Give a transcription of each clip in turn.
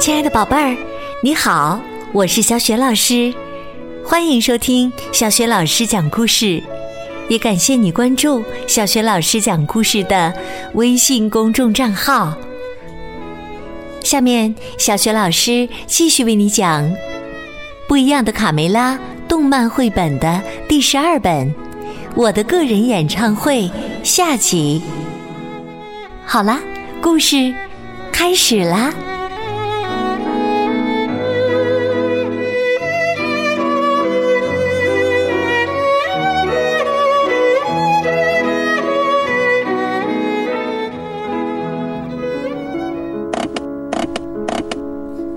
亲爱的宝贝儿，你好，我是小雪老师，欢迎收听小雪老师讲故事，也感谢你关注小雪老师讲故事的微信公众账号。下面，小雪老师继续为你讲《不一样的卡梅拉》动漫绘本的第十二本《我的个人演唱会》下集。好啦，故事开始啦！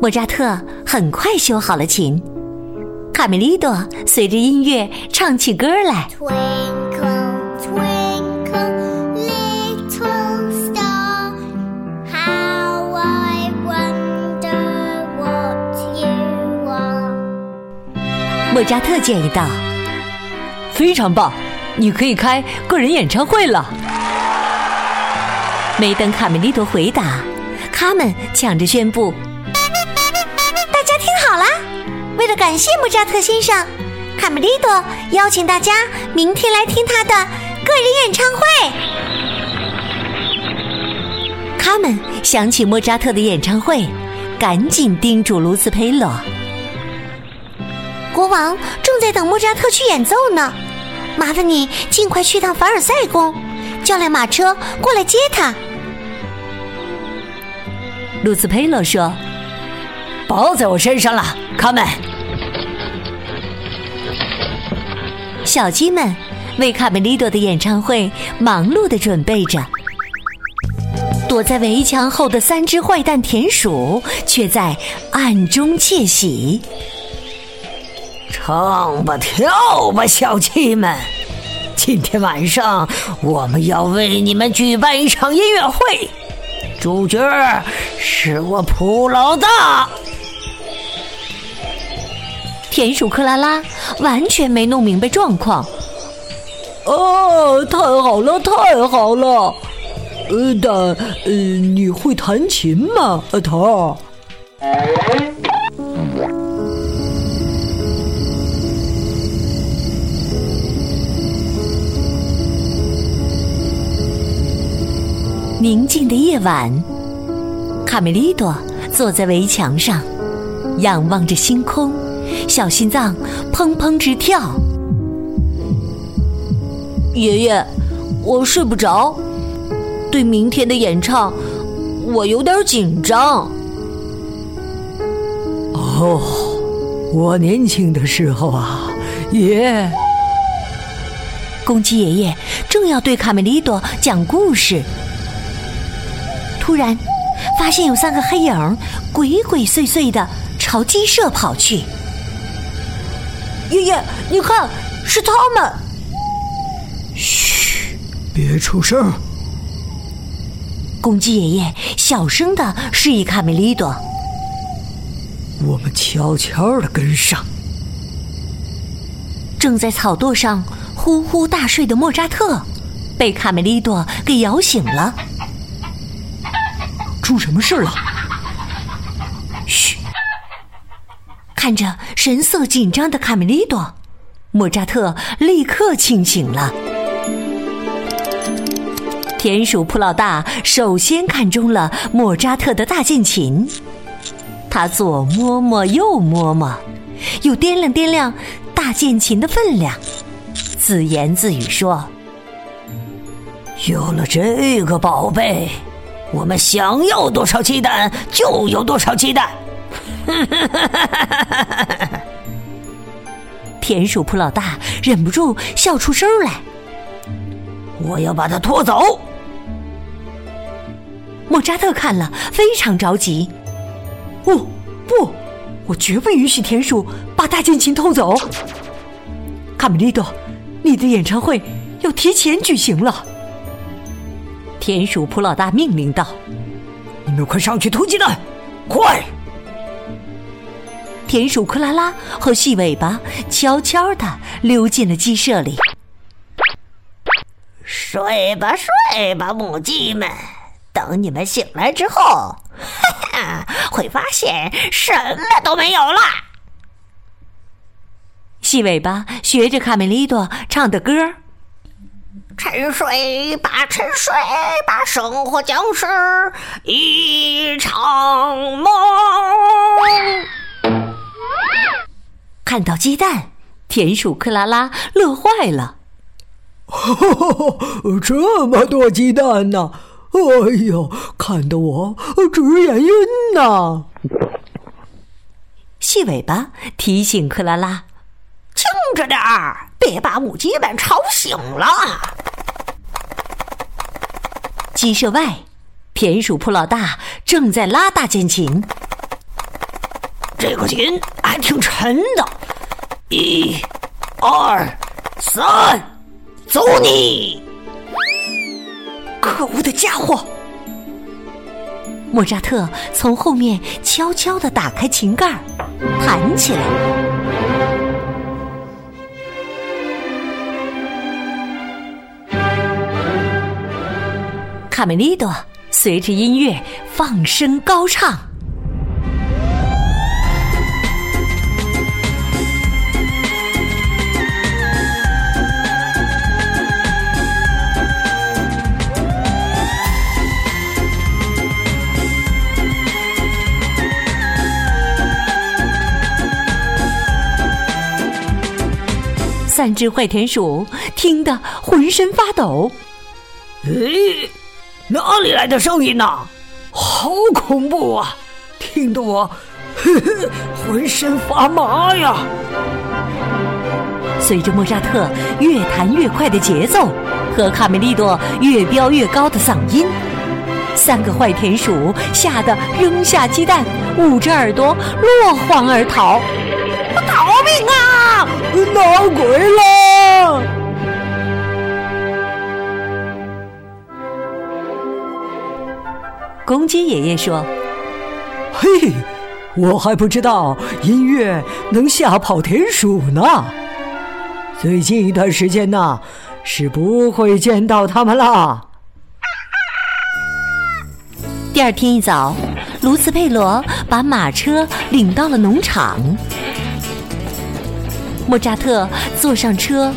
莫扎特很快修好了琴，卡梅利多随着音乐唱起歌来。Twinkle, twinkle, little star, how I wonder what you are. 莫扎特建议道：“非常棒，你可以开个人演唱会了。没等卡梅利多回答，他们抢着宣布：“感谢莫扎特先生，卡梅利多邀请大家明天来听他的个人演唱会。”他们想起莫扎特的演唱会，赶紧叮嘱卢斯佩罗：“国王正在等莫扎特去演奏呢，麻烦你尽快去趟凡尔赛宫，叫辆马车过来接他。”卢斯佩罗说包在我身上了，卡门。：“小鸡们为卡梅利多的演唱会忙碌的准备着。”躲在围墙后的三只坏蛋田鼠却在暗中窃喜。唱吧，跳吧，小鸡们！今天晚上我们要为你们举办一场音乐会，主角是我普老大。田鼠克拉拉完全没弄明白状况，哦，太好了，太好了。呃，但呃，你会弹琴吗，呃头儿？宁静的夜晚，卡梅利多坐在围墙上，仰望着星空，小心脏砰砰直跳。爷爷，我睡不着，对明天的演唱，我有点紧张。哦，我年轻的时候啊，爷公鸡爷爷正要对卡梅利多讲故事，突然发现有三个黑影鬼鬼祟祟的朝鸡舍跑去。爷爷，你看，是他们。嘘，别出声。公鸡爷爷小声的示意卡梅利多。我们悄悄的跟上。正在草垛上呼呼大睡的莫扎特，被卡梅利多给摇醒了。出什么事了？嘘！看着神色紧张的卡梅利多，莫扎特立刻清醒了。田鼠普老大首先看中了莫扎特的大键琴，他左摸摸右摸摸，又掂量掂量大键琴的分量，自言自语说。有了这个宝贝，我们想要多少鸡蛋就有多少鸡蛋。田鼠普老大忍不住笑出声来。我要把它拖走。莫扎特看了非常着急。哦，不，我绝不允许田鼠把大键琴偷走。卡梅利多，你的演唱会要提前举行了。田鼠普老大命令道你们快上去偷鸡蛋，快！：“田鼠克拉拉和细尾巴悄悄地溜进了鸡舍里。睡吧，睡吧，母鸡们。等你们醒来之后，哈哈会发现什么都没有了。细尾巴学着卡梅利多唱的歌儿。沉睡吧，沉睡吧，生活就是一场梦。看到鸡蛋，田鼠克拉拉乐坏了。这么多鸡蛋呢！哎呦，看得我直眼晕呐！细尾巴提醒克拉拉：“轻着点儿，别把母鸡们吵醒了。”鸡舍外，田鼠铺老大正在拉大键琴。这个琴还挺沉的，一、二、三，走你！可恶的家伙！莫扎特从后面悄悄地打开琴盖，弹起来。卡梅利多随着音乐放声高唱。三只坏田鼠听得浑身发抖。咦，哪里来的声音呢？好恐怖啊！听得我呵呵 浑身发麻呀！随着莫扎特越弹越快的节奏和卡梅利多越飙越高的嗓音，三个坏田鼠吓得扔下鸡蛋，捂着耳朵落荒而逃。逃闹鬼了！公鸡爷爷说：“嘿，我还不知道音乐能吓跑田鼠呢。最近一段时间呢，是不会见到它们了。”第二天一早，卢斯佩罗把马车领到了农场。莫扎特坐上车，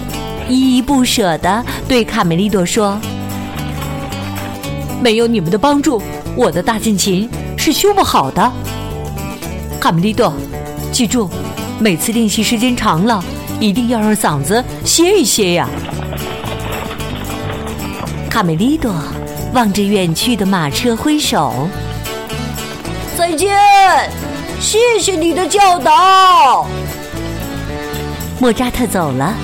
依依不舍地对卡梅利多说：“没有你们的帮助，我的大键琴是修不好的。卡梅利多，记住，每次练习时间长了，一定要让嗓子歇一歇呀。”卡梅利多望着远去的马车挥手：“再见，谢谢你的教导。”莫扎特走了，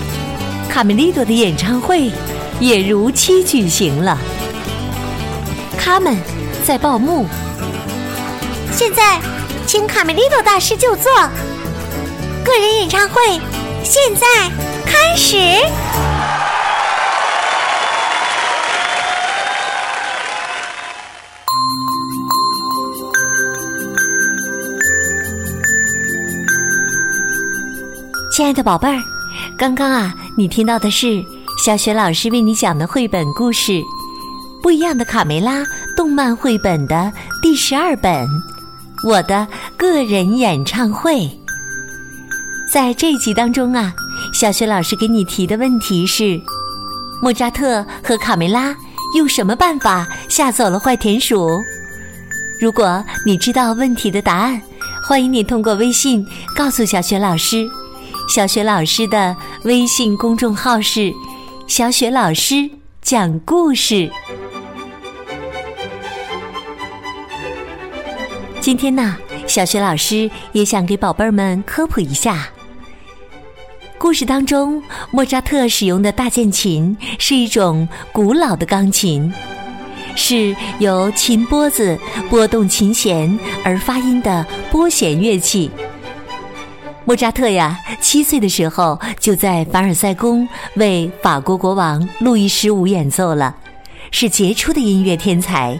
卡梅利多的演唱会也如期举行了。他们在报幕。现在，请卡梅利多大师就座。个人演唱会现在开始。亲爱的宝贝儿，刚刚啊，你听到的是小雪老师为你讲的绘本故事《不一样的卡梅拉》动漫绘本的第十二本《我的个人演唱会》。在这集当中啊，小雪老师给你提的问题是：莫扎特和卡梅拉用什么办法吓走了坏田鼠？如果你知道问题的答案，欢迎你通过微信告诉小雪老师。小雪老师的微信公众号是“小雪老师讲故事”。今天呢，小雪老师也想给宝贝儿们科普一下。故事当中，莫扎特使用的大键琴是一种古老的钢琴，是由琴拨子拨动琴弦而发音的拨弦乐器。莫扎特呀，七岁的时候就在凡尔赛宫为法国国王路易十五演奏了，是杰出的音乐天才，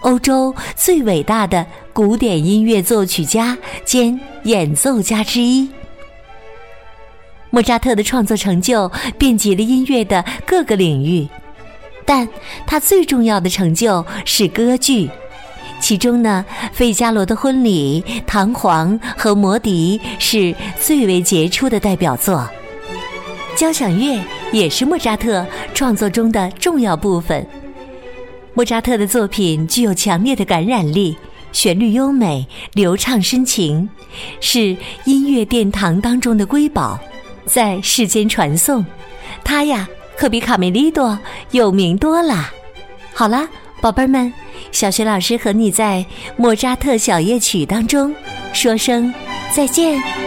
欧洲最伟大的古典音乐作曲家兼演奏家之一。莫扎特的创作成就遍及了音乐的各个领域，但他最重要的成就是歌剧，其中呢，《费加罗的婚礼》《唐璜》和《魔笛》是最为杰出的代表作。交响乐也是莫扎特创作中的重要部分。莫扎特的作品具有强烈的感染力，旋律优美、流畅深情，是音乐殿堂当中的瑰宝，在世间传颂。他呀，可比卡梅利多有名多了。好了，宝贝儿们，小学老师和你在莫扎特小夜曲当中说声再见。